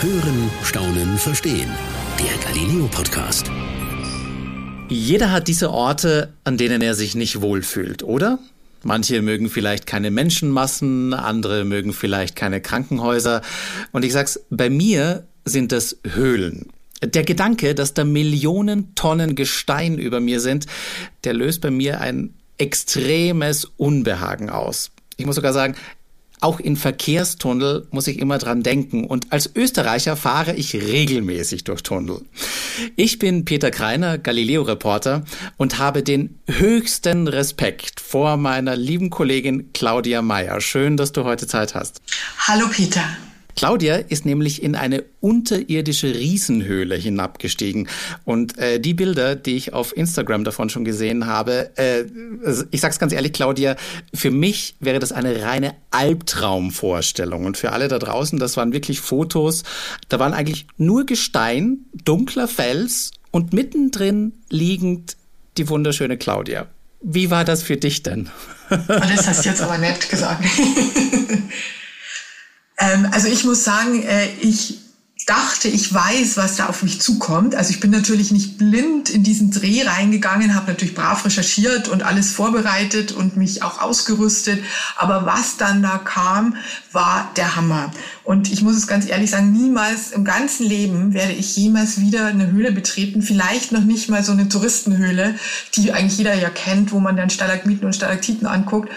Hören, Staunen, Verstehen. Der Galileo Podcast. Jeder hat diese Orte, an denen er sich nicht wohlfühlt, oder? Manche mögen vielleicht keine Menschenmassen, andere mögen vielleicht keine Krankenhäuser. Und ich sag's, bei mir sind das Höhlen. Der Gedanke, dass da Millionen Tonnen Gestein über mir sind, der löst bei mir ein extremes Unbehagen aus. Ich muss sogar sagen, auch in Verkehrstunnel muss ich immer dran denken. Und als Österreicher fahre ich regelmäßig durch Tunnel. Ich bin Peter Kreiner, Galileo-Reporter und habe den höchsten Respekt vor meiner lieben Kollegin Claudia Meyer. Schön, dass du heute Zeit hast. Hallo Peter. Claudia ist nämlich in eine unterirdische Riesenhöhle hinabgestiegen. Und äh, die Bilder, die ich auf Instagram davon schon gesehen habe, äh, ich sag's ganz ehrlich, Claudia, für mich wäre das eine reine Albtraumvorstellung. Und für alle da draußen, das waren wirklich Fotos. Da waren eigentlich nur Gestein, dunkler Fels und mittendrin liegend die wunderschöne Claudia. Wie war das für dich denn? Oh, das hast du jetzt aber nett gesagt. Ähm, also ich muss sagen, äh, ich dachte, ich weiß, was da auf mich zukommt. Also ich bin natürlich nicht blind in diesen Dreh reingegangen, habe natürlich brav recherchiert und alles vorbereitet und mich auch ausgerüstet. Aber was dann da kam, war der Hammer. Und ich muss es ganz ehrlich sagen, niemals im ganzen Leben werde ich jemals wieder eine Höhle betreten. Vielleicht noch nicht mal so eine Touristenhöhle, die eigentlich jeder ja kennt, wo man dann Stalagmiten und Stalaktiten anguckt.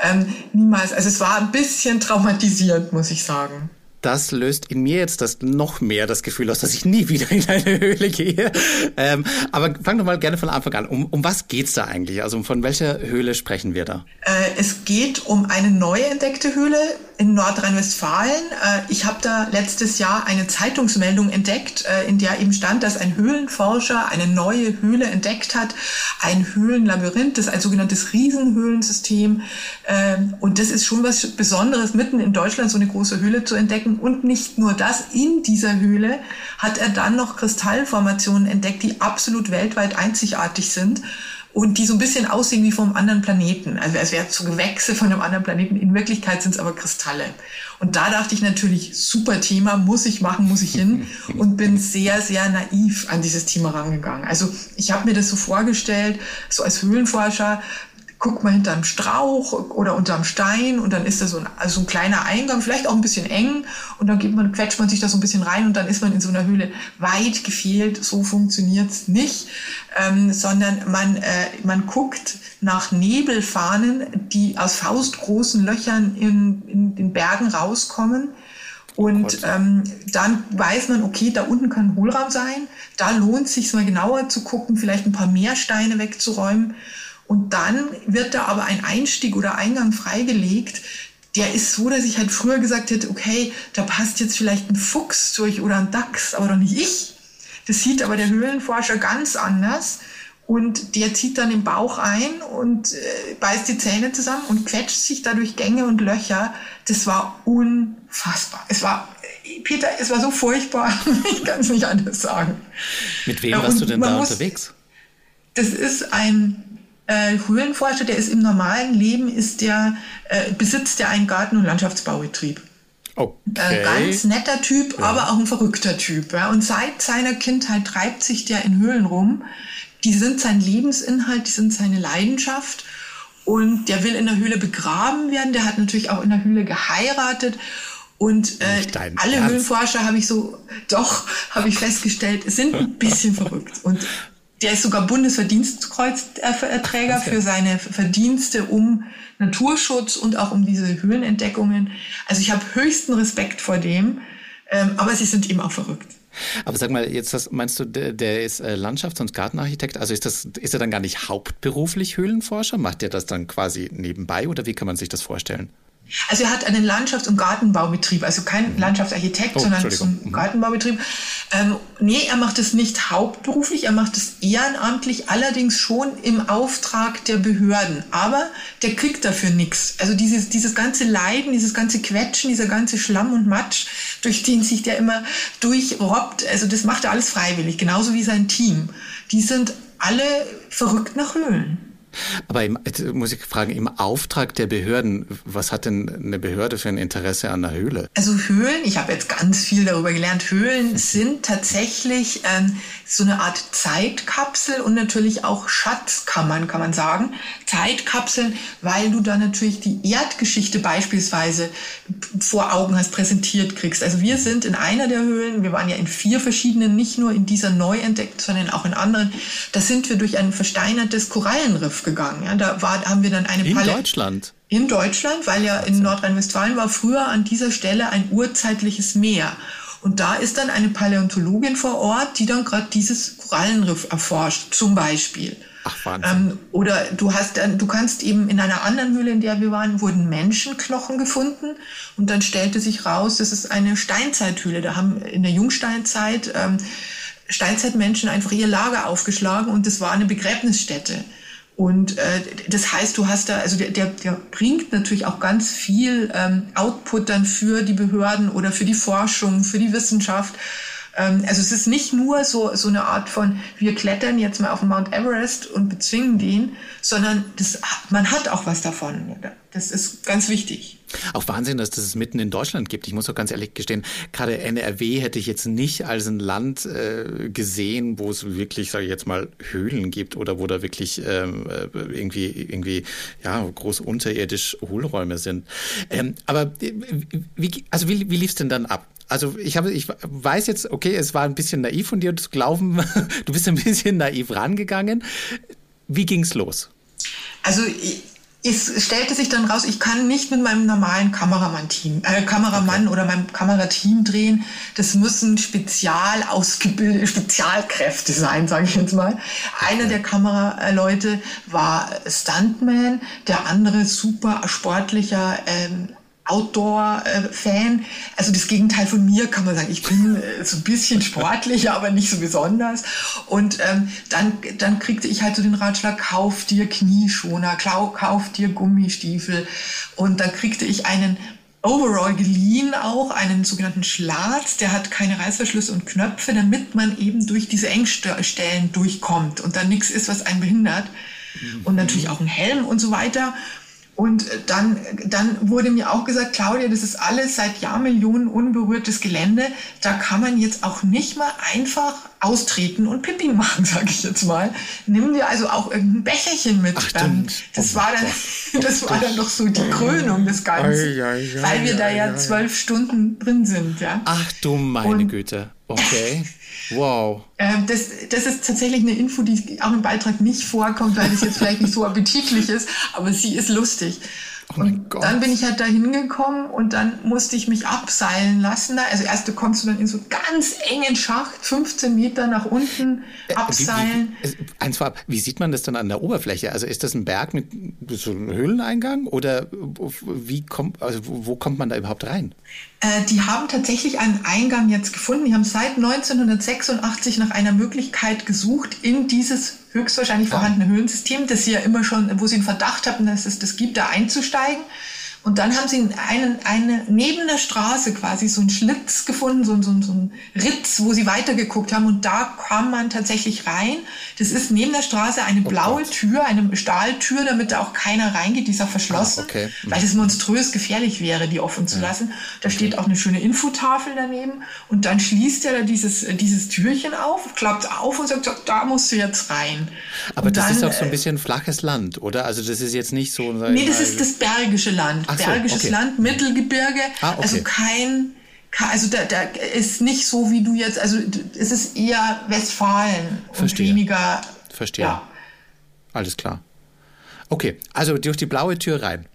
Ähm, niemals. Also es war ein bisschen traumatisierend, muss ich sagen das löst in mir jetzt das noch mehr das Gefühl aus, dass ich nie wieder in eine Höhle gehe. Ähm, aber fang doch mal gerne von Anfang an. Um, um was geht's da eigentlich? Also von welcher Höhle sprechen wir da? Äh, es geht um eine neu entdeckte Höhle in Nordrhein-Westfalen. Äh, ich habe da letztes Jahr eine Zeitungsmeldung entdeckt, äh, in der eben stand, dass ein Höhlenforscher eine neue Höhle entdeckt hat, ein Höhlenlabyrinth, das ist ein sogenanntes Riesenhöhlensystem. Ähm, und das ist schon was Besonderes, mitten in Deutschland so eine große Höhle zu entdecken. Und nicht nur das, in dieser Höhle hat er dann noch Kristallformationen entdeckt, die absolut weltweit einzigartig sind und die so ein bisschen aussehen wie vom anderen Planeten. Also es wäre zu Gewächse von einem anderen Planeten. In Wirklichkeit sind es aber Kristalle. Und da dachte ich natürlich, super Thema, muss ich machen, muss ich hin. Und bin sehr, sehr naiv an dieses Thema rangegangen. Also ich habe mir das so vorgestellt, so als Höhlenforscher, guckt man hinterm Strauch oder unterm Stein und dann ist da so ein, also ein kleiner Eingang, vielleicht auch ein bisschen eng und dann geht man, quetscht man sich da so ein bisschen rein und dann ist man in so einer Höhle weit gefehlt. So funktioniert's nicht, ähm, sondern man, äh, man guckt nach Nebelfahnen, die aus faustgroßen Löchern in, in den Bergen rauskommen. Und ähm, dann weiß man, okay, da unten kann ein Hohlraum sein. Da lohnt es sich mal genauer zu gucken, vielleicht ein paar mehr Steine wegzuräumen. Und dann wird da aber ein Einstieg oder Eingang freigelegt, der ist so, dass ich halt früher gesagt hätte, okay, da passt jetzt vielleicht ein Fuchs durch oder ein Dachs, aber doch nicht ich. Das sieht aber der Höhlenforscher ganz anders. Und der zieht dann den Bauch ein und äh, beißt die Zähne zusammen und quetscht sich dadurch Gänge und Löcher. Das war unfassbar. Es war, Peter, es war so furchtbar. ich kann es nicht anders sagen. Mit wem warst du denn da muss, unterwegs? Das ist ein äh, Höhlenforscher, der ist im normalen Leben, ist der, äh, besitzt der einen Garten- und Landschaftsbaubetrieb. Okay. Äh, ganz netter Typ, ja. aber auch ein verrückter Typ. Ja. Und seit seiner Kindheit treibt sich der in Höhlen rum. Die sind sein Lebensinhalt, die sind seine Leidenschaft. Und der will in der Höhle begraben werden. Der hat natürlich auch in der Höhle geheiratet. Und äh, alle Ernst. Höhlenforscher habe ich so, doch, habe ich festgestellt, sind ein bisschen verrückt. Und der ist sogar Bundesverdienstkreuzträger für seine Verdienste um Naturschutz und auch um diese Höhlenentdeckungen. Also ich habe höchsten Respekt vor dem, ähm, aber sie sind eben auch verrückt. Aber sag mal, jetzt das, meinst du, der, der ist äh, Landschafts- und Gartenarchitekt? Also ist das, ist er dann gar nicht hauptberuflich Höhlenforscher? Macht er das dann quasi nebenbei oder wie kann man sich das vorstellen? Also er hat einen Landschafts- und Gartenbaubetrieb, also kein mhm. Landschaftsarchitekt, oh, sondern so ein mhm. Gartenbaubetrieb. Ähm, nee, er macht es nicht hauptberuflich, er macht es ehrenamtlich, allerdings schon im Auftrag der Behörden. Aber der kriegt dafür nichts. Also dieses, dieses ganze Leiden, dieses ganze Quetschen, dieser ganze Schlamm und Matsch, durch den sich der immer durchrobbt, also das macht er alles freiwillig, genauso wie sein Team. Die sind alle verrückt nach Höhlen. Aber im, muss ich fragen, im Auftrag der Behörden, was hat denn eine Behörde für ein Interesse an einer Höhle? Also Höhlen, ich habe jetzt ganz viel darüber gelernt, Höhlen sind tatsächlich ähm, so eine Art Zeitkapsel und natürlich auch Schatzkammern, kann man sagen. Zeitkapseln, weil du da natürlich die Erdgeschichte beispielsweise vor Augen hast, präsentiert kriegst. Also wir sind in einer der Höhlen, wir waren ja in vier verschiedenen, nicht nur in dieser neu entdeckt, sondern auch in anderen. Da sind wir durch ein versteinertes Korallenriff gegangen. Ja, da war, haben wir dann eine In Palette. Deutschland? In Deutschland, weil ja in Nordrhein-Westfalen war früher an dieser Stelle ein urzeitliches Meer. Und da ist dann eine Paläontologin vor Ort, die dann gerade dieses Korallenriff erforscht, zum Beispiel. Ach, Wahnsinn. Ähm, oder du hast dann, du kannst eben in einer anderen Höhle, in der wir waren, wurden Menschenknochen gefunden und dann stellte sich raus, das ist eine Steinzeithöhle. Da haben in der Jungsteinzeit ähm, Steinzeitmenschen einfach ihr Lager aufgeschlagen und das war eine Begräbnisstätte. Und äh, das heißt, du hast da, also der, der, der bringt natürlich auch ganz viel ähm, Output dann für die Behörden oder für die Forschung, für die Wissenschaft. Ähm, also es ist nicht nur so, so eine Art von, wir klettern jetzt mal auf den Mount Everest und bezwingen den, sondern das, man hat auch was davon. Das ist ganz wichtig. Auch Wahnsinn, dass das es mitten in Deutschland gibt. Ich muss auch ganz ehrlich gestehen, gerade NRW hätte ich jetzt nicht als ein Land äh, gesehen, wo es wirklich, sage ich jetzt mal, Höhlen gibt oder wo da wirklich ähm, äh, irgendwie, irgendwie, ja, groß unterirdisch Hohlräume sind. Ähm, aber äh, wie, also wie, wie lief es denn dann ab? Also ich habe, ich weiß jetzt, okay, es war ein bisschen naiv von dir zu glauben, du bist ein bisschen naiv rangegangen. Wie ging's los? Also es stellte sich dann raus, ich kann nicht mit meinem normalen Kameramann-Team, äh, Kameramann okay. oder meinem Kamerateam drehen. Das müssen spezial ausgebildete Spezialkräfte sein, sage ich jetzt mal. Okay. Einer der Kameraleute war Stuntman, der andere super sportlicher ähm, Outdoor-Fan. Also das Gegenteil von mir kann man sagen. Ich bin äh, so ein bisschen sportlicher, aber nicht so besonders. Und ähm, dann, dann kriegte ich halt so den Ratschlag, kauf dir Knieschoner, kauf dir Gummistiefel. Und dann kriegte ich einen Overall geliehen auch, einen sogenannten Schlatz, der hat keine Reißverschlüsse und Knöpfe, damit man eben durch diese Engstellen durchkommt und dann nichts ist, was einen behindert. Und natürlich auch ein Helm und so weiter. Und dann, dann wurde mir auch gesagt, Claudia, das ist alles seit Jahrmillionen unberührtes Gelände. Da kann man jetzt auch nicht mal einfach austreten und Pipi machen, sage ich jetzt mal. Nimm dir also auch irgendein Becherchen mit. Ach, das, oh war dann, das war dann doch so die Krönung des Ganzen, ei, ei, ei, weil wir da ja zwölf Stunden drin sind. Ja. Ach du meine und, Güte. Okay. Wow. Ähm, das, das ist tatsächlich eine Info, die auch im Beitrag nicht vorkommt, weil es jetzt vielleicht nicht so appetitlich ist, aber sie ist lustig. Oh und Gott. dann bin ich halt da hingekommen und dann musste ich mich abseilen lassen. Also erst du kommst du dann in so ganz engen Schacht, 15 Meter nach unten äh, abseilen. Wie, wie, eins vorab, wie sieht man das dann an der Oberfläche? Also ist das ein Berg mit so einem Höhleneingang oder wie kommt, also wo kommt man da überhaupt rein? Äh, die haben tatsächlich einen Eingang jetzt gefunden. Die haben seit 1986 nach einer Möglichkeit gesucht, in dieses höchstwahrscheinlich vorhandene Höhlensystem, das sie ja immer schon, wo sie einen Verdacht hatten, dass es das gibt, da einzusteigen. Und dann haben sie einen, eine, neben der Straße quasi so einen Schlitz gefunden, so, so, so einen Ritz, wo sie weitergeguckt haben. Und da kam man tatsächlich rein. Das ist neben der Straße eine oh blaue Gott. Tür, eine Stahltür, damit da auch keiner reingeht. Die ist auch verschlossen, ah, okay. mhm. weil es monströs gefährlich wäre, die offen zu lassen. Da okay. steht auch eine schöne Infotafel daneben. Und dann schließt er da dieses, dieses Türchen auf, klappt auf und sagt, da musst du jetzt rein. Aber und das dann, ist auch so ein bisschen flaches Land, oder? Also das ist jetzt nicht so... Nee, das ist das bergische Land. Ach Bergisches okay. Land, Mittelgebirge, ah, okay. also kein, also da, da ist nicht so wie du jetzt, also es ist eher Westfalen Verstehe. und weniger. Verstehe. Ja. Alles klar. Okay, also durch die blaue Tür rein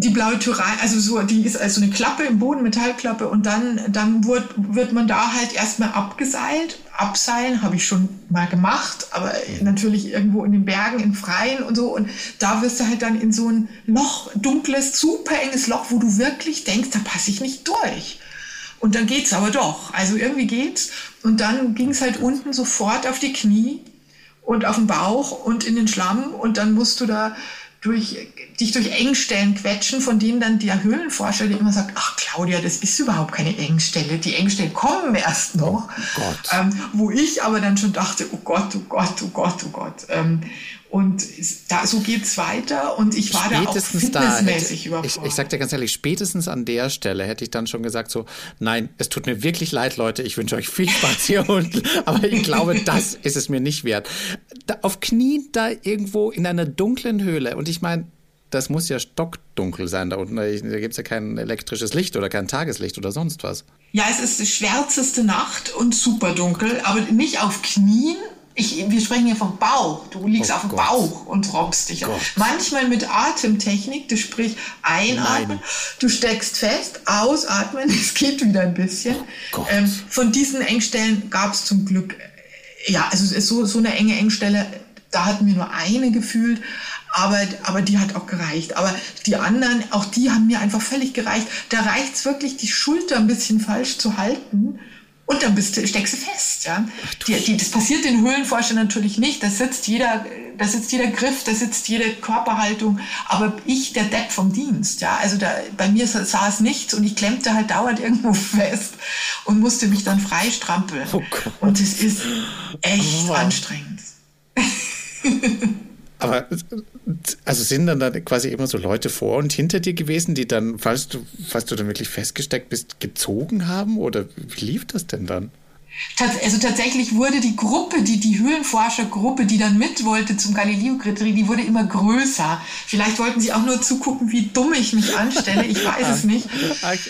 die blaue Tür rein, also so, die ist also eine Klappe im Boden, Metallklappe und dann, dann wird, wird man da halt erstmal abgeseilt. Abseilen habe ich schon mal gemacht, aber natürlich irgendwo in den Bergen, im Freien und so. Und da wirst du halt dann in so ein Loch, dunkles, super enges Loch, wo du wirklich denkst, da passe ich nicht durch. Und dann geht's aber doch. Also irgendwie geht's. Und dann ging's halt unten sofort auf die Knie und auf den Bauch und in den Schlamm und dann musst du da durch, dich durch Engstellen quetschen, von denen dann der Höhlenforscher der immer sagt, ach Claudia, das ist überhaupt keine Engstelle, die Engstellen kommen erst noch. Oh Gott. Ähm, wo ich aber dann schon dachte, oh Gott, oh Gott, oh Gott, oh Gott. Ähm, Und da, so geht's weiter und ich war spätestens da auch fitnessmäßig da, ich, ich sag dir ganz ehrlich, spätestens an der Stelle hätte ich dann schon gesagt so, nein, es tut mir wirklich leid, Leute, ich wünsche euch viel Spaß hier unten, aber ich glaube, das ist es mir nicht wert. Da, auf Knien da irgendwo in einer dunklen Höhle und ich meine, das muss ja stockdunkel sein da unten. Da gibt es ja kein elektrisches Licht oder kein Tageslicht oder sonst was. Ja, es ist die schwärzeste Nacht und super dunkel, aber nicht auf Knien, ich, wir sprechen hier vom Bauch. Du liegst oh auf dem Gott. Bauch und rockst dich. Gott. Manchmal mit Atemtechnik, du sprich einatmen, Nein. du steckst fest, ausatmen, es geht wieder ein bisschen. Oh ähm, von diesen Engstellen gab es zum Glück, ja, also so, so eine enge Engstelle, da hatten wir nur eine gefühlt, aber, aber die hat auch gereicht. Aber die anderen, auch die haben mir einfach völlig gereicht. Da reicht es wirklich, die Schulter ein bisschen falsch zu halten und dann bist du, steckst du fest. Ja? Die, die, das passiert den Höhlenforschern natürlich nicht. Da sitzt jeder, da sitzt jeder Griff, da sitzt jede Körperhaltung. Aber ich, der Depp vom Dienst, ja, also da, bei mir saß nichts und ich klemmte halt dauernd irgendwo fest und musste mich dann freistrampeln. Oh und es ist echt oh. anstrengend. Aber also sind dann da quasi immer so Leute vor und hinter dir gewesen, die dann, falls du, falls du dann wirklich festgesteckt bist, gezogen haben? Oder wie lief das denn dann? Also tatsächlich wurde die Gruppe, die, die Höhlenforschergruppe, die dann mit wollte zum Galileo-Kriterien, die wurde immer größer. Vielleicht wollten sie auch nur zugucken, wie dumm ich mich anstelle. Ich weiß es nicht.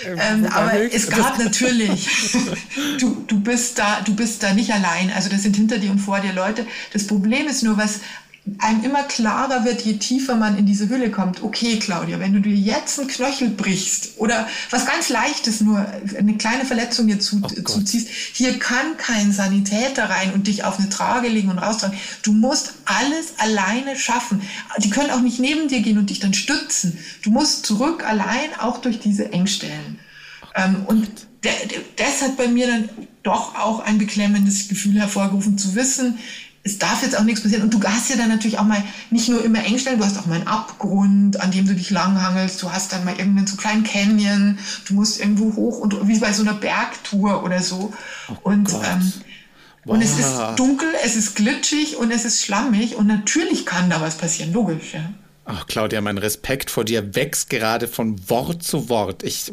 Ähm, aber es gab natürlich, du, du bist da, du bist da nicht allein. Also das sind hinter dir und vor dir Leute. Das Problem ist nur, was einem immer klarer wird, je tiefer man in diese Hülle kommt. Okay, Claudia, wenn du dir jetzt einen Knöchel brichst oder was ganz Leichtes, nur eine kleine Verletzung dir zu, oh zuziehst, hier kann kein Sanitäter rein und dich auf eine Trage legen und raustragen. Du musst alles alleine schaffen. Die können auch nicht neben dir gehen und dich dann stützen. Du musst zurück allein, auch durch diese Engstellen. Ähm, und das hat bei mir dann doch auch ein beklemmendes Gefühl hervorgerufen, zu wissen, es darf jetzt auch nichts passieren. Und du hast ja dann natürlich auch mal nicht nur immer Engstellen, du hast auch mal einen Abgrund, an dem du dich langhangelst. Du hast dann mal irgendeinen so kleinen Canyon. Du musst irgendwo hoch und wie bei so einer Bergtour oder so. Oh und, ähm, und es ist dunkel, es ist glitschig und es ist schlammig. Und natürlich kann da was passieren, logisch, ja. Ach, Claudia, mein Respekt vor dir wächst gerade von Wort zu Wort. Ich,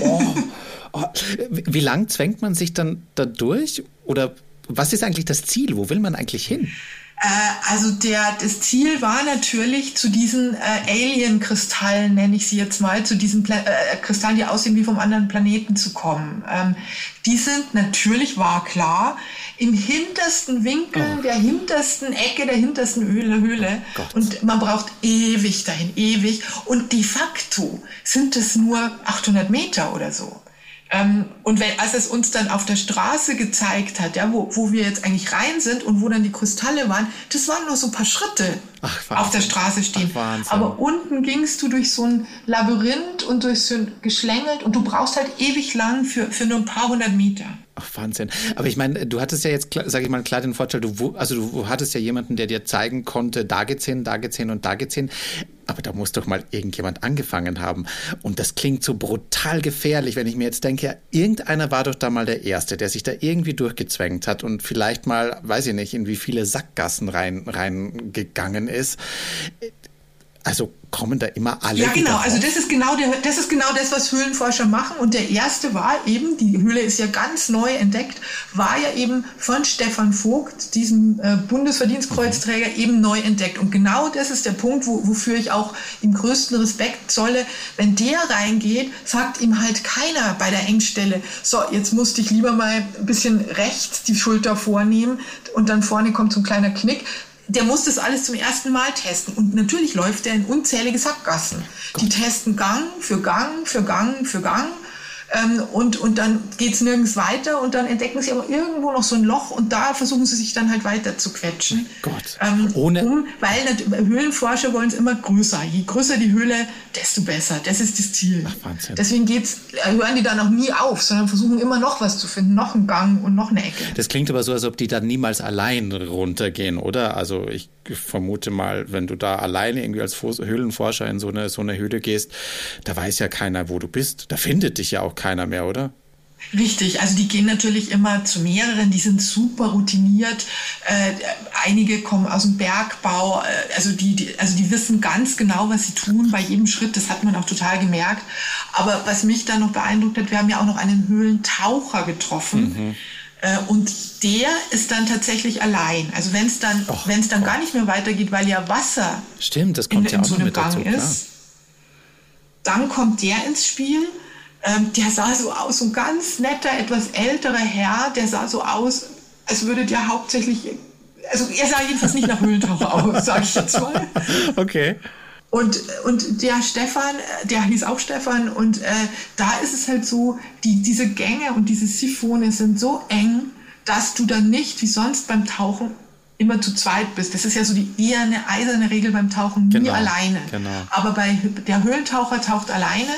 oh, oh. Wie lang zwängt man sich dann da durch? Oder was ist eigentlich das Ziel? Wo will man eigentlich hin? Äh, also der, das Ziel war natürlich zu diesen äh, Alien-Kristallen, nenne ich sie jetzt mal, zu diesen Pla äh, Kristallen, die aussehen wie vom anderen Planeten zu kommen. Ähm, die sind natürlich, war klar, im hintersten Winkel oh. der hintersten Ecke der hintersten Höhle. Höhle. Oh und man braucht ewig dahin, ewig. Und de facto sind es nur 800 Meter oder so. Ähm, und wenn, als es uns dann auf der Straße gezeigt hat, ja, wo, wo wir jetzt eigentlich rein sind und wo dann die Kristalle waren, das waren nur so ein paar Schritte Ach, auf der Straße stehen. Ach, Aber unten gingst du durch so ein Labyrinth und durch so ein geschlängelt und du brauchst halt ewig lang für, für nur ein paar hundert Meter. Ach, Wahnsinn. Aber ich meine, du hattest ja jetzt, sage ich mal, klar den Vorteil, du, also du hattest ja jemanden, der dir zeigen konnte, da geht's hin, da geht's hin und da geht's hin. Aber da muss doch mal irgendjemand angefangen haben. Und das klingt so brutal gefährlich, wenn ich mir jetzt denke, ja, irgendeiner war doch da mal der Erste, der sich da irgendwie durchgezwängt hat und vielleicht mal, weiß ich nicht, in wie viele Sackgassen rein, reingegangen ist. Also kommen da immer alle. Ja, genau. Also das ist genau der, das ist genau das, was Höhlenforscher machen. Und der erste war eben, die Höhle ist ja ganz neu entdeckt, war ja eben von Stefan Vogt, diesem äh, Bundesverdienstkreuzträger, mhm. eben neu entdeckt. Und genau das ist der Punkt, wo, wofür ich auch ihm größten Respekt zolle. Wenn der reingeht, sagt ihm halt keiner bei der Engstelle, so, jetzt musste ich lieber mal ein bisschen rechts die Schulter vornehmen und dann vorne kommt so ein kleiner Knick, der muss das alles zum ersten Mal testen. Und natürlich läuft er in unzählige Sackgassen. Gott. Die testen Gang für Gang für Gang für Gang. Ähm, und, und dann geht's nirgends weiter und dann entdecken sie aber irgendwo noch so ein Loch und da versuchen sie sich dann halt weiter zu quetschen. Gott. Ähm, Ohne um, weil Höhlenforscher wollen es immer größer. Je größer die Höhle, desto besser. Das ist das Ziel. Ach, Wahnsinn. Deswegen geht's, hören die dann auch nie auf, sondern versuchen immer noch was zu finden, noch einen Gang und noch eine Ecke. Das klingt aber so, als ob die dann niemals allein runtergehen, oder? Also ich vermute mal, wenn du da alleine irgendwie als Höhlenforscher in so eine, so eine Höhle gehst, da weiß ja keiner, wo du bist. Da findet dich ja auch keiner mehr, oder? Richtig, also die gehen natürlich immer zu mehreren, die sind super routiniert. Äh, einige kommen aus dem Bergbau, äh, also, die, die, also die wissen ganz genau, was sie tun bei jedem Schritt, das hat man auch total gemerkt. Aber was mich dann noch beeindruckt hat, wir haben ja auch noch einen Höhlentaucher getroffen. Mhm. Äh, und der ist dann tatsächlich allein. Also wenn es dann, wenn es dann oh. gar nicht mehr weitergeht, weil ja Wasser Stimmt, das kommt in, ja in auch so einem Gang dazu, ist, dann kommt der ins Spiel ähm, der sah so aus, so ein ganz netter, etwas älterer Herr, der sah so aus, als würde der hauptsächlich, also er sah jedenfalls nicht nach Höhlentaucher aus, sage ich jetzt mal. Okay. Und, und der Stefan, der hieß auch Stefan, und äh, da ist es halt so, die, diese Gänge und diese Siphone sind so eng, dass du dann nicht wie sonst beim Tauchen immer zu zweit bist. Das ist ja so die eher eine eiserne Regel beim Tauchen, nie genau, alleine. Genau. Aber bei der Höhlentaucher taucht alleine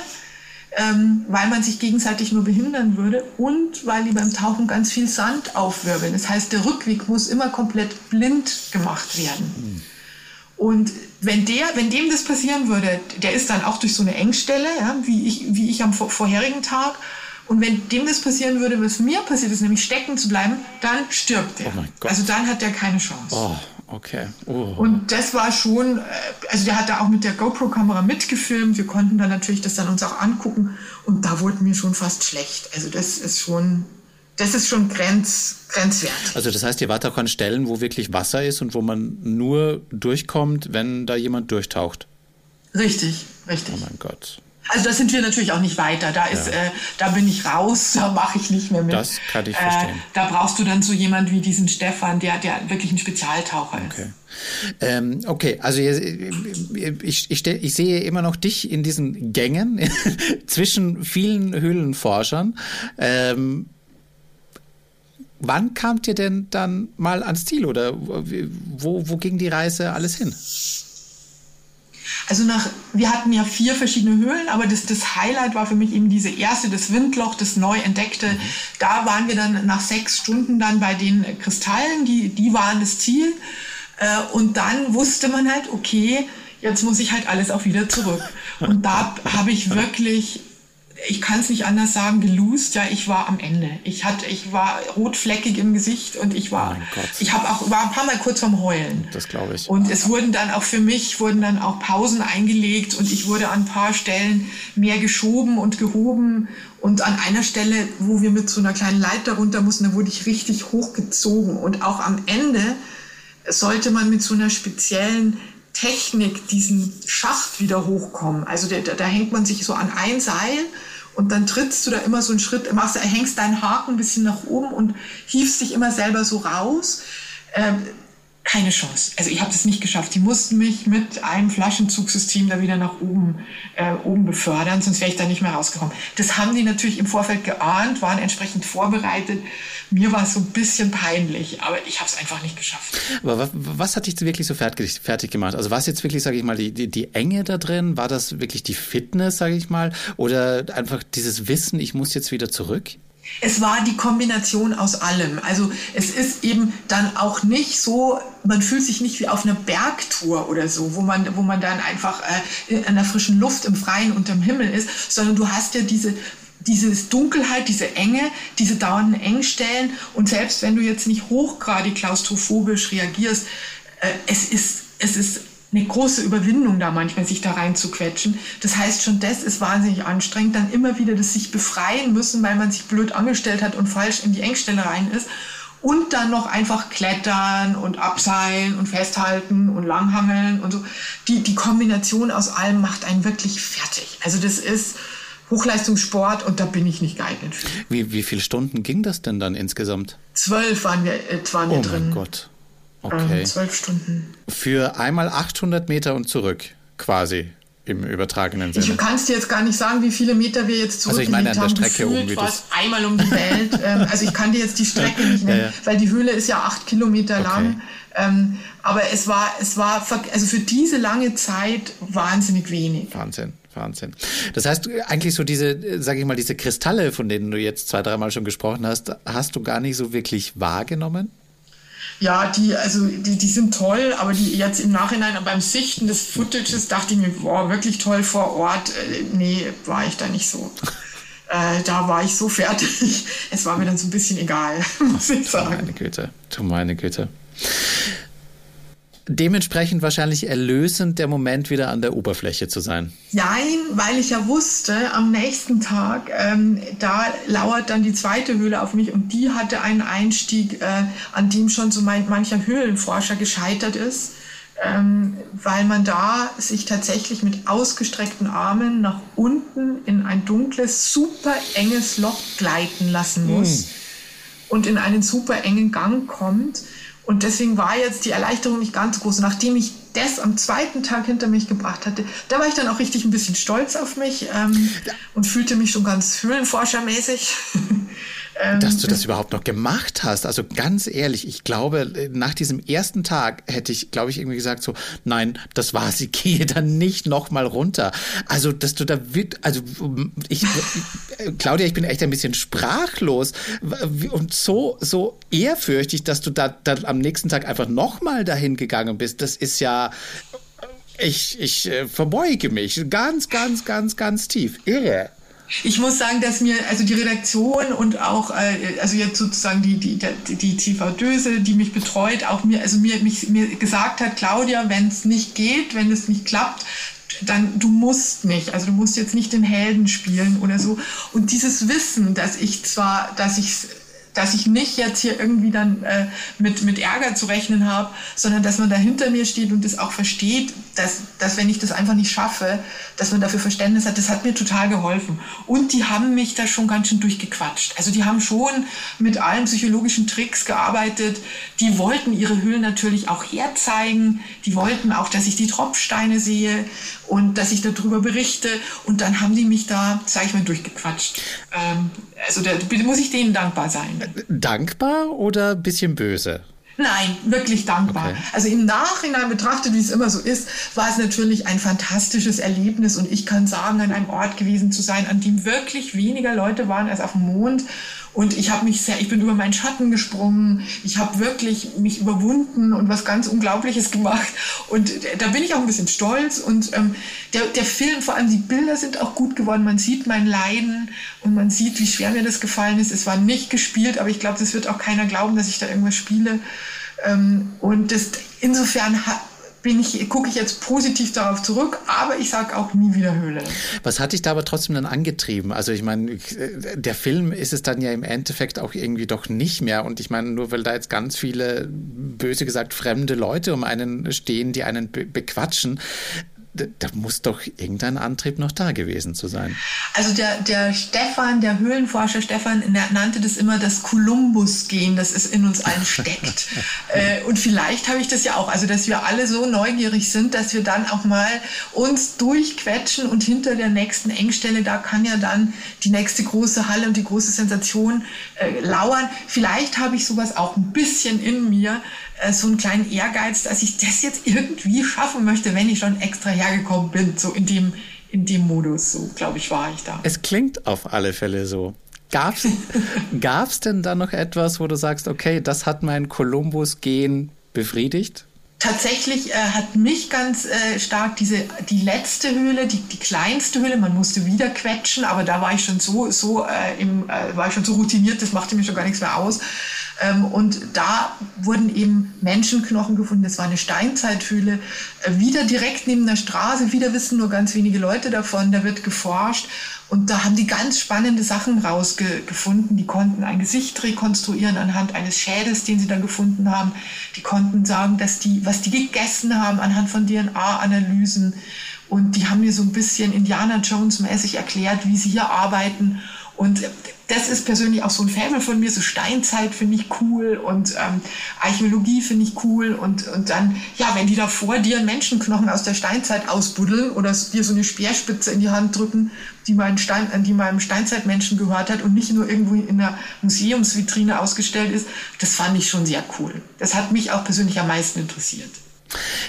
ähm, weil man sich gegenseitig nur behindern würde und weil die beim Tauchen ganz viel Sand aufwirbeln. Das heißt, der Rückweg muss immer komplett blind gemacht werden. Und wenn, der, wenn dem das passieren würde, der ist dann auch durch so eine Engstelle, ja, wie, ich, wie ich am vorherigen Tag. Und wenn dem das passieren würde, was mir passiert ist, nämlich stecken zu bleiben, dann stirbt er. Oh also dann hat er keine Chance. Oh, Okay. Oh. Und das war schon, äh, also der hat da auch mit der GoPro-Kamera mitgefilmt. Wir konnten dann natürlich das dann uns auch angucken und da wurde mir schon fast schlecht. Also das ist schon, das ist schon grenz, grenzwert. Also das heißt, ihr wart auch an Stellen, wo wirklich Wasser ist und wo man nur durchkommt, wenn da jemand durchtaucht. Richtig, richtig. Oh mein Gott. Also da sind wir natürlich auch nicht weiter. Da ist, ja. äh, da bin ich raus, da mache ich nicht mehr mit. Das kann ich verstehen. Äh, da brauchst du dann so jemand wie diesen Stefan, der, der wirklich ein Spezialtaucher okay. ist. Ähm, okay, also ich, ich, ich, sehe immer noch dich in diesen Gängen zwischen vielen Höhlenforschern. Ähm, wann kamt ihr denn dann mal ans Ziel oder wo, wo ging die Reise alles hin? Also nach, wir hatten ja vier verschiedene Höhlen, aber das, das Highlight war für mich eben diese erste, das Windloch, das neu entdeckte. Mhm. Da waren wir dann nach sechs Stunden dann bei den Kristallen, die, die waren das Ziel. Äh, und dann wusste man halt, okay, jetzt muss ich halt alles auch wieder zurück. Und da habe ich wirklich ich kann es nicht anders sagen, gelust. Ja, ich war am Ende. Ich hatte, ich war rotfleckig im Gesicht und ich war, oh ich habe auch war ein paar Mal kurz vorm Heulen. Das glaube ich. Und es wurden dann auch für mich wurden dann auch Pausen eingelegt und ich wurde an ein paar Stellen mehr geschoben und gehoben und an einer Stelle, wo wir mit so einer kleinen Leiter runter mussten, da wurde ich richtig hochgezogen und auch am Ende sollte man mit so einer speziellen Technik diesen Schacht wieder hochkommen. Also da, da hängt man sich so an ein Seil und dann trittst du da immer so einen Schritt, machst, hängst deinen Haken ein bisschen nach oben und hiefst dich immer selber so raus. Ähm, keine Chance. Also ich habe das nicht geschafft. Die mussten mich mit einem Flaschenzugsystem da wieder nach oben, äh, oben befördern, sonst wäre ich da nicht mehr rausgekommen. Das haben die natürlich im Vorfeld geahnt, waren entsprechend vorbereitet. Mir war es so ein bisschen peinlich, aber ich habe es einfach nicht geschafft. Aber was, was hat dich wirklich so fertig, fertig gemacht? Also war es jetzt wirklich, sage ich mal, die, die, die Enge da drin? War das wirklich die Fitness, sage ich mal? Oder einfach dieses Wissen, ich muss jetzt wieder zurück? Es war die Kombination aus allem. Also es ist eben dann auch nicht so, man fühlt sich nicht wie auf einer Bergtour oder so, wo man, wo man dann einfach äh, in der frischen Luft im Freien unterm Himmel ist, sondern du hast ja diese diese Dunkelheit, diese Enge, diese dauernden Engstellen und selbst wenn du jetzt nicht hochgradig klaustrophobisch reagierst, äh, es ist es ist eine große Überwindung da manchmal, sich da rein zu quetschen. Das heißt, schon das ist wahnsinnig anstrengend. Dann immer wieder das sich befreien müssen, weil man sich blöd angestellt hat und falsch in die Engstelle rein ist. Und dann noch einfach klettern und abseilen und festhalten und langhangeln und so. Die, die Kombination aus allem macht einen wirklich fertig. Also das ist Hochleistungssport und da bin ich nicht geeignet für. Wie, wie viele Stunden ging das denn dann insgesamt? Zwölf waren wir, äh, waren wir oh drin. Oh mein Gott. Okay. Ähm, zwölf Stunden. Für einmal 800 Meter und zurück, quasi im übertragenen Sinne. Ich kann es dir jetzt gar nicht sagen, wie viele Meter wir jetzt zurückgelegt also ich meine an der Strecke haben. Gefühlt war einmal um die Welt. ähm, also ich kann dir jetzt die Strecke nicht nennen, ja, ja. weil die Höhle ist ja acht Kilometer okay. lang. Ähm, aber es war, es war, also für diese lange Zeit wahnsinnig wenig. Wahnsinn. Wahnsinn. Das heißt, eigentlich so diese, sage ich mal, diese Kristalle, von denen du jetzt zwei, dreimal schon gesprochen hast, hast du gar nicht so wirklich wahrgenommen? Ja, die, also die, die sind toll, aber die jetzt im Nachhinein beim Sichten des Footages dachte ich mir, boah, wirklich toll vor Ort. Äh, nee, war ich da nicht so. äh, da war ich so fertig. Es war mir dann so ein bisschen egal, muss ich sagen. Meine Güte, du meine Güte. Dementsprechend wahrscheinlich erlösend, der Moment wieder an der Oberfläche zu sein. Nein, weil ich ja wusste, am nächsten Tag, ähm, da lauert dann die zweite Höhle auf mich und die hatte einen Einstieg, äh, an dem schon so mein, mancher Höhlenforscher gescheitert ist ähm, weil man da sich tatsächlich mit ausgestreckten Armen nach unten in ein dunkles, super enges Loch gleiten lassen muss mhm. und in einen super engen Gang kommt. Und deswegen war jetzt die Erleichterung nicht ganz groß. Nachdem ich das am zweiten Tag hinter mich gebracht hatte, da war ich dann auch richtig ein bisschen stolz auf mich ähm, und fühlte mich schon ganz höhlenforschermäßig. Ähm, Dass du das überhaupt noch gemacht hast. Also ganz ehrlich, ich glaube, nach diesem ersten Tag hätte ich, glaube ich, irgendwie gesagt so, nein, das war's, ich gehe dann nicht noch mal runter. Also, dass du da, also ich, Claudia, ich bin echt ein bisschen sprachlos und so, so ehrfürchtig, dass du da dann am nächsten Tag einfach noch mal dahin gegangen bist. Das ist ja, ich, ich äh, verbeuge mich ganz, ganz, ganz, ganz tief. Irre. Ich muss sagen, dass mir also die Redaktion und auch äh, also jetzt sozusagen die die die, die TV Döse, die mich betreut, auch mir also mir mich, mir gesagt hat, Claudia, wenn es nicht geht, wenn es nicht klappt, dann du musst nicht, also du musst jetzt nicht den Helden spielen oder so. Und dieses Wissen, dass ich zwar, dass ich dass ich nicht jetzt hier irgendwie dann äh, mit, mit Ärger zu rechnen habe, sondern dass man da hinter mir steht und das auch versteht, dass, dass wenn ich das einfach nicht schaffe, dass man dafür Verständnis hat, das hat mir total geholfen. Und die haben mich da schon ganz schön durchgequatscht. Also die haben schon mit allen psychologischen Tricks gearbeitet. Die wollten ihre Hüllen natürlich auch herzeigen. Die wollten auch, dass ich die Tropfsteine sehe und dass ich darüber berichte. Und dann haben die mich da, sag ich mal, durchgequatscht. Ähm, also da muss ich denen dankbar sein. Dankbar oder ein bisschen böse? Nein, wirklich dankbar. Okay. Also im Nachhinein betrachtet, wie es immer so ist, war es natürlich ein fantastisches Erlebnis und ich kann sagen, an einem Ort gewesen zu sein, an dem wirklich weniger Leute waren als auf dem Mond und ich habe mich sehr, ich bin über meinen Schatten gesprungen. Ich habe wirklich mich überwunden und was ganz Unglaubliches gemacht. Und da bin ich auch ein bisschen stolz. Und ähm, der, der Film, vor allem die Bilder sind auch gut geworden. Man sieht mein Leiden und man sieht, wie schwer mir das gefallen ist. Es war nicht gespielt, aber ich glaube, das wird auch keiner glauben, dass ich da irgendwas spiele. Ähm, und das, insofern hat bin ich, gucke ich jetzt positiv darauf zurück, aber ich sage auch nie wieder Höhle. Was hat dich da aber trotzdem dann angetrieben? Also ich meine, der Film ist es dann ja im Endeffekt auch irgendwie doch nicht mehr. Und ich meine, nur weil da jetzt ganz viele, böse gesagt, fremde Leute um einen stehen, die einen be bequatschen, da muss doch irgendein Antrieb noch da gewesen zu sein. Also der, der Stefan, der Höhlenforscher Stefan, nannte das immer das Kolumbus-Gen, das es in uns allen steckt. äh, und vielleicht habe ich das ja auch, also dass wir alle so neugierig sind, dass wir dann auch mal uns durchquetschen und hinter der nächsten Engstelle, da kann ja dann die nächste große Halle und die große Sensation äh, lauern. Vielleicht habe ich sowas auch ein bisschen in mir, äh, so einen kleinen Ehrgeiz, dass ich das jetzt irgendwie schaffen möchte, wenn ich schon extra hergekommen bin, so in dem, in dem Modus, so glaube ich, war ich da. Es klingt auf alle Fälle so. Gab's, gab's denn da noch etwas, wo du sagst, okay, das hat mein Kolumbus-Gen befriedigt? Tatsächlich äh, hat mich ganz äh, stark diese die letzte Höhle, die, die kleinste Höhle, man musste wieder quetschen, aber da war ich schon so so äh, im, äh, war ich schon so routiniert, das machte mir schon gar nichts mehr aus. Ähm, und da wurden eben Menschenknochen gefunden. Das war eine Steinzeithöhle, äh, wieder direkt neben der Straße. Wieder wissen nur ganz wenige Leute davon. Da wird geforscht. Und da haben die ganz spannende Sachen rausgefunden. Die konnten ein Gesicht rekonstruieren anhand eines Schädels, den sie da gefunden haben. Die konnten sagen, dass die, was die gegessen haben anhand von DNA-Analysen. Und die haben mir so ein bisschen Indiana Jones mäßig erklärt, wie sie hier arbeiten. Und das ist persönlich auch so ein Faible von mir. So Steinzeit finde ich cool und ähm, Archäologie finde ich cool. Und, und dann, ja, wenn die da vor dir einen Menschenknochen aus der Steinzeit ausbuddeln oder dir so eine Speerspitze in die Hand drücken, die, mein Stein, die meinem Steinzeitmenschen gehört hat und nicht nur irgendwo in der Museumsvitrine ausgestellt ist, das fand ich schon sehr cool. Das hat mich auch persönlich am meisten interessiert.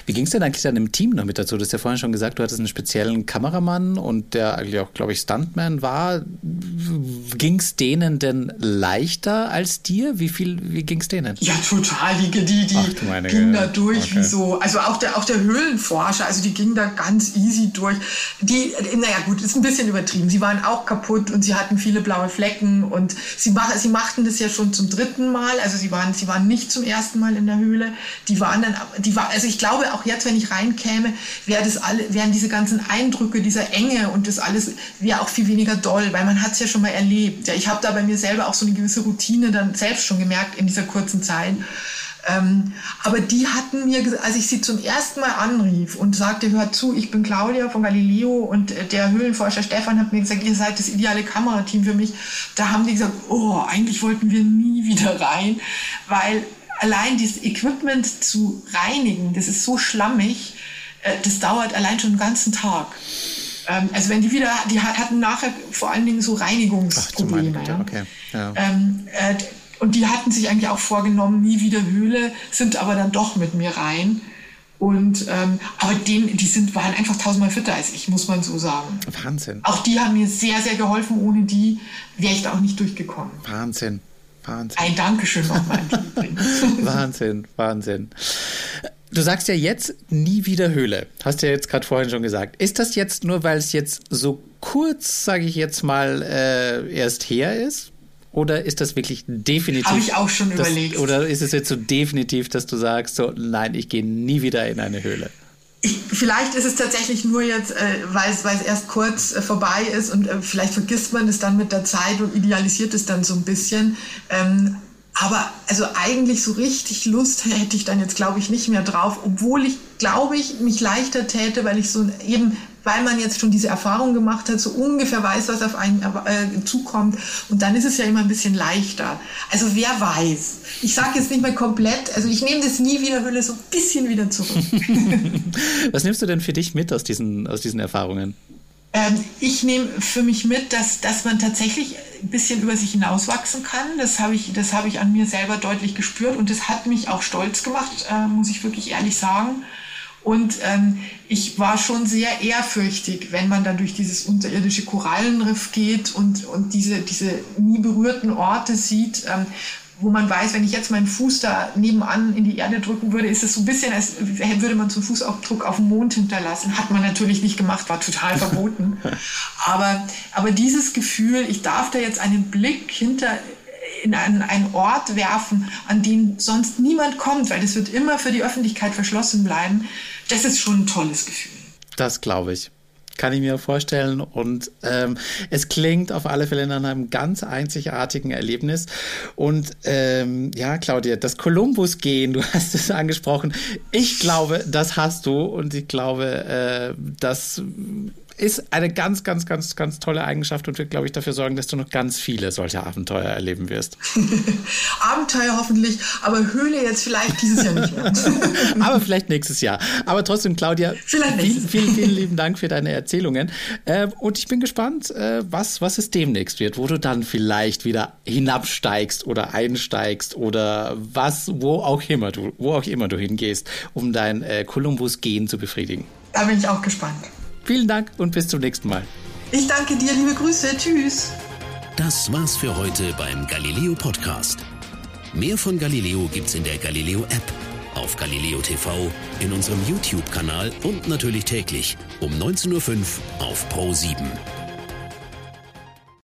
Wie ging es denn eigentlich dann im Team noch mit dazu? Du hast ja vorhin schon gesagt, du hattest einen speziellen Kameramann und der eigentlich auch, glaube ich, Stuntman war. Ging es denen denn leichter als dir? Wie viel, wie ging es denen? Ja, total. Die, die, die Ach, gingen da durch okay. wie so. Also auch der, auch der Höhlenforscher, also die gingen da ganz easy durch. Die, naja, gut, ist ein bisschen übertrieben. Sie waren auch kaputt und sie hatten viele blaue Flecken und sie, mach, sie machten das ja schon zum dritten Mal. Also sie waren, sie waren nicht zum ersten Mal in der Höhle. Die waren dann, die war, also ich glaube auch jetzt, wenn ich reinkäme, wäre das alle, wären diese ganzen Eindrücke dieser Enge und das alles wäre auch viel weniger doll, weil man hat es ja schon mal erlebt. Ja, ich habe da bei mir selber auch so eine gewisse Routine dann selbst schon gemerkt in dieser kurzen Zeit. Ähm, aber die hatten mir, als ich sie zum ersten Mal anrief und sagte, hört zu, ich bin Claudia von Galileo und äh, der Höhlenforscher Stefan hat mir gesagt, ihr seid das ideale Kamerateam für mich. Da haben die gesagt, oh, eigentlich wollten wir nie wieder rein, weil allein dieses Equipment zu reinigen, das ist so schlammig, äh, das dauert allein schon einen ganzen Tag. Ähm, also wenn die wieder, die hatten nachher vor allen Dingen so Reinigungsprobleme. Ach, ja. okay. ja. Ähm, äh, und die hatten sich eigentlich auch vorgenommen, nie wieder Höhle, sind aber dann doch mit mir rein. Und ähm, aber denen, die sind, waren einfach tausendmal fitter als ich, muss man so sagen. Wahnsinn. Auch die haben mir sehr, sehr geholfen. Ohne die wäre ich da auch nicht durchgekommen. Wahnsinn. Wahnsinn. Ein Dankeschön nochmal. Wahnsinn, Wahnsinn. Du sagst ja jetzt nie wieder Höhle. Hast du ja jetzt gerade vorhin schon gesagt. Ist das jetzt nur, weil es jetzt so kurz, sage ich jetzt mal, äh, erst her ist? Oder ist das wirklich definitiv? Habe ich auch schon das, überlegt. Oder ist es jetzt so definitiv, dass du sagst, so, nein, ich gehe nie wieder in eine Höhle? Ich, vielleicht ist es tatsächlich nur jetzt, äh, weil es erst kurz äh, vorbei ist und äh, vielleicht vergisst man es dann mit der Zeit und idealisiert es dann so ein bisschen. Ähm, aber also eigentlich so richtig Lust hätte ich dann jetzt, glaube ich, nicht mehr drauf, obwohl ich, glaube ich, mich leichter täte, weil ich so eben weil man jetzt schon diese Erfahrung gemacht hat, so ungefähr weiß, was auf einen äh, zukommt. Und dann ist es ja immer ein bisschen leichter. Also wer weiß. Ich sage jetzt nicht mehr komplett, also ich nehme das nie wieder Hülle so ein bisschen wieder zurück. was nimmst du denn für dich mit aus diesen, aus diesen Erfahrungen? Ähm, ich nehme für mich mit, dass, dass man tatsächlich ein bisschen über sich hinauswachsen kann. Das habe ich, das ich an mir selber deutlich gespürt und das hat mich auch stolz gemacht, äh, muss ich wirklich ehrlich sagen. Und ähm, ich war schon sehr ehrfürchtig, wenn man dann durch dieses unterirdische Korallenriff geht und, und diese, diese nie berührten Orte sieht, ähm, wo man weiß, wenn ich jetzt meinen Fuß da nebenan in die Erde drücken würde, ist es so ein bisschen, als würde man so einen Fußabdruck auf dem Mond hinterlassen. Hat man natürlich nicht gemacht, war total verboten. aber, aber dieses Gefühl, ich darf da jetzt einen Blick hinter in einen, einen Ort werfen, an den sonst niemand kommt, weil das wird immer für die Öffentlichkeit verschlossen bleiben, das ist schon ein tolles Gefühl. Das glaube ich. Kann ich mir vorstellen. Und ähm, es klingt auf alle Fälle nach einem ganz einzigartigen Erlebnis. Und ähm, ja, Claudia, das Kolumbus-Gehen, du hast es angesprochen. Ich glaube, das hast du. Und ich glaube, äh, das ist eine ganz, ganz, ganz, ganz tolle Eigenschaft und wird, glaube ich, dafür sorgen, dass du noch ganz viele solche Abenteuer erleben wirst. Abenteuer hoffentlich, aber Höhle jetzt vielleicht dieses Jahr nicht mehr. aber vielleicht nächstes Jahr. Aber trotzdem, Claudia, vielen, vielen, vielen lieben Dank für deine Erzählungen. Äh, und ich bin gespannt, äh, was, was es demnächst wird, wo du dann vielleicht wieder hinabsteigst oder einsteigst oder was, wo auch immer du, wo auch immer du hingehst, um dein äh, Kolumbus-Gehen zu befriedigen. Da bin ich auch gespannt. Vielen Dank und bis zum nächsten Mal. Ich danke dir, liebe Grüße. Tschüss. Das war's für heute beim Galileo Podcast. Mehr von Galileo gibt's in der Galileo App, auf Galileo TV, in unserem YouTube-Kanal und natürlich täglich um 19.05 Uhr auf Pro 7.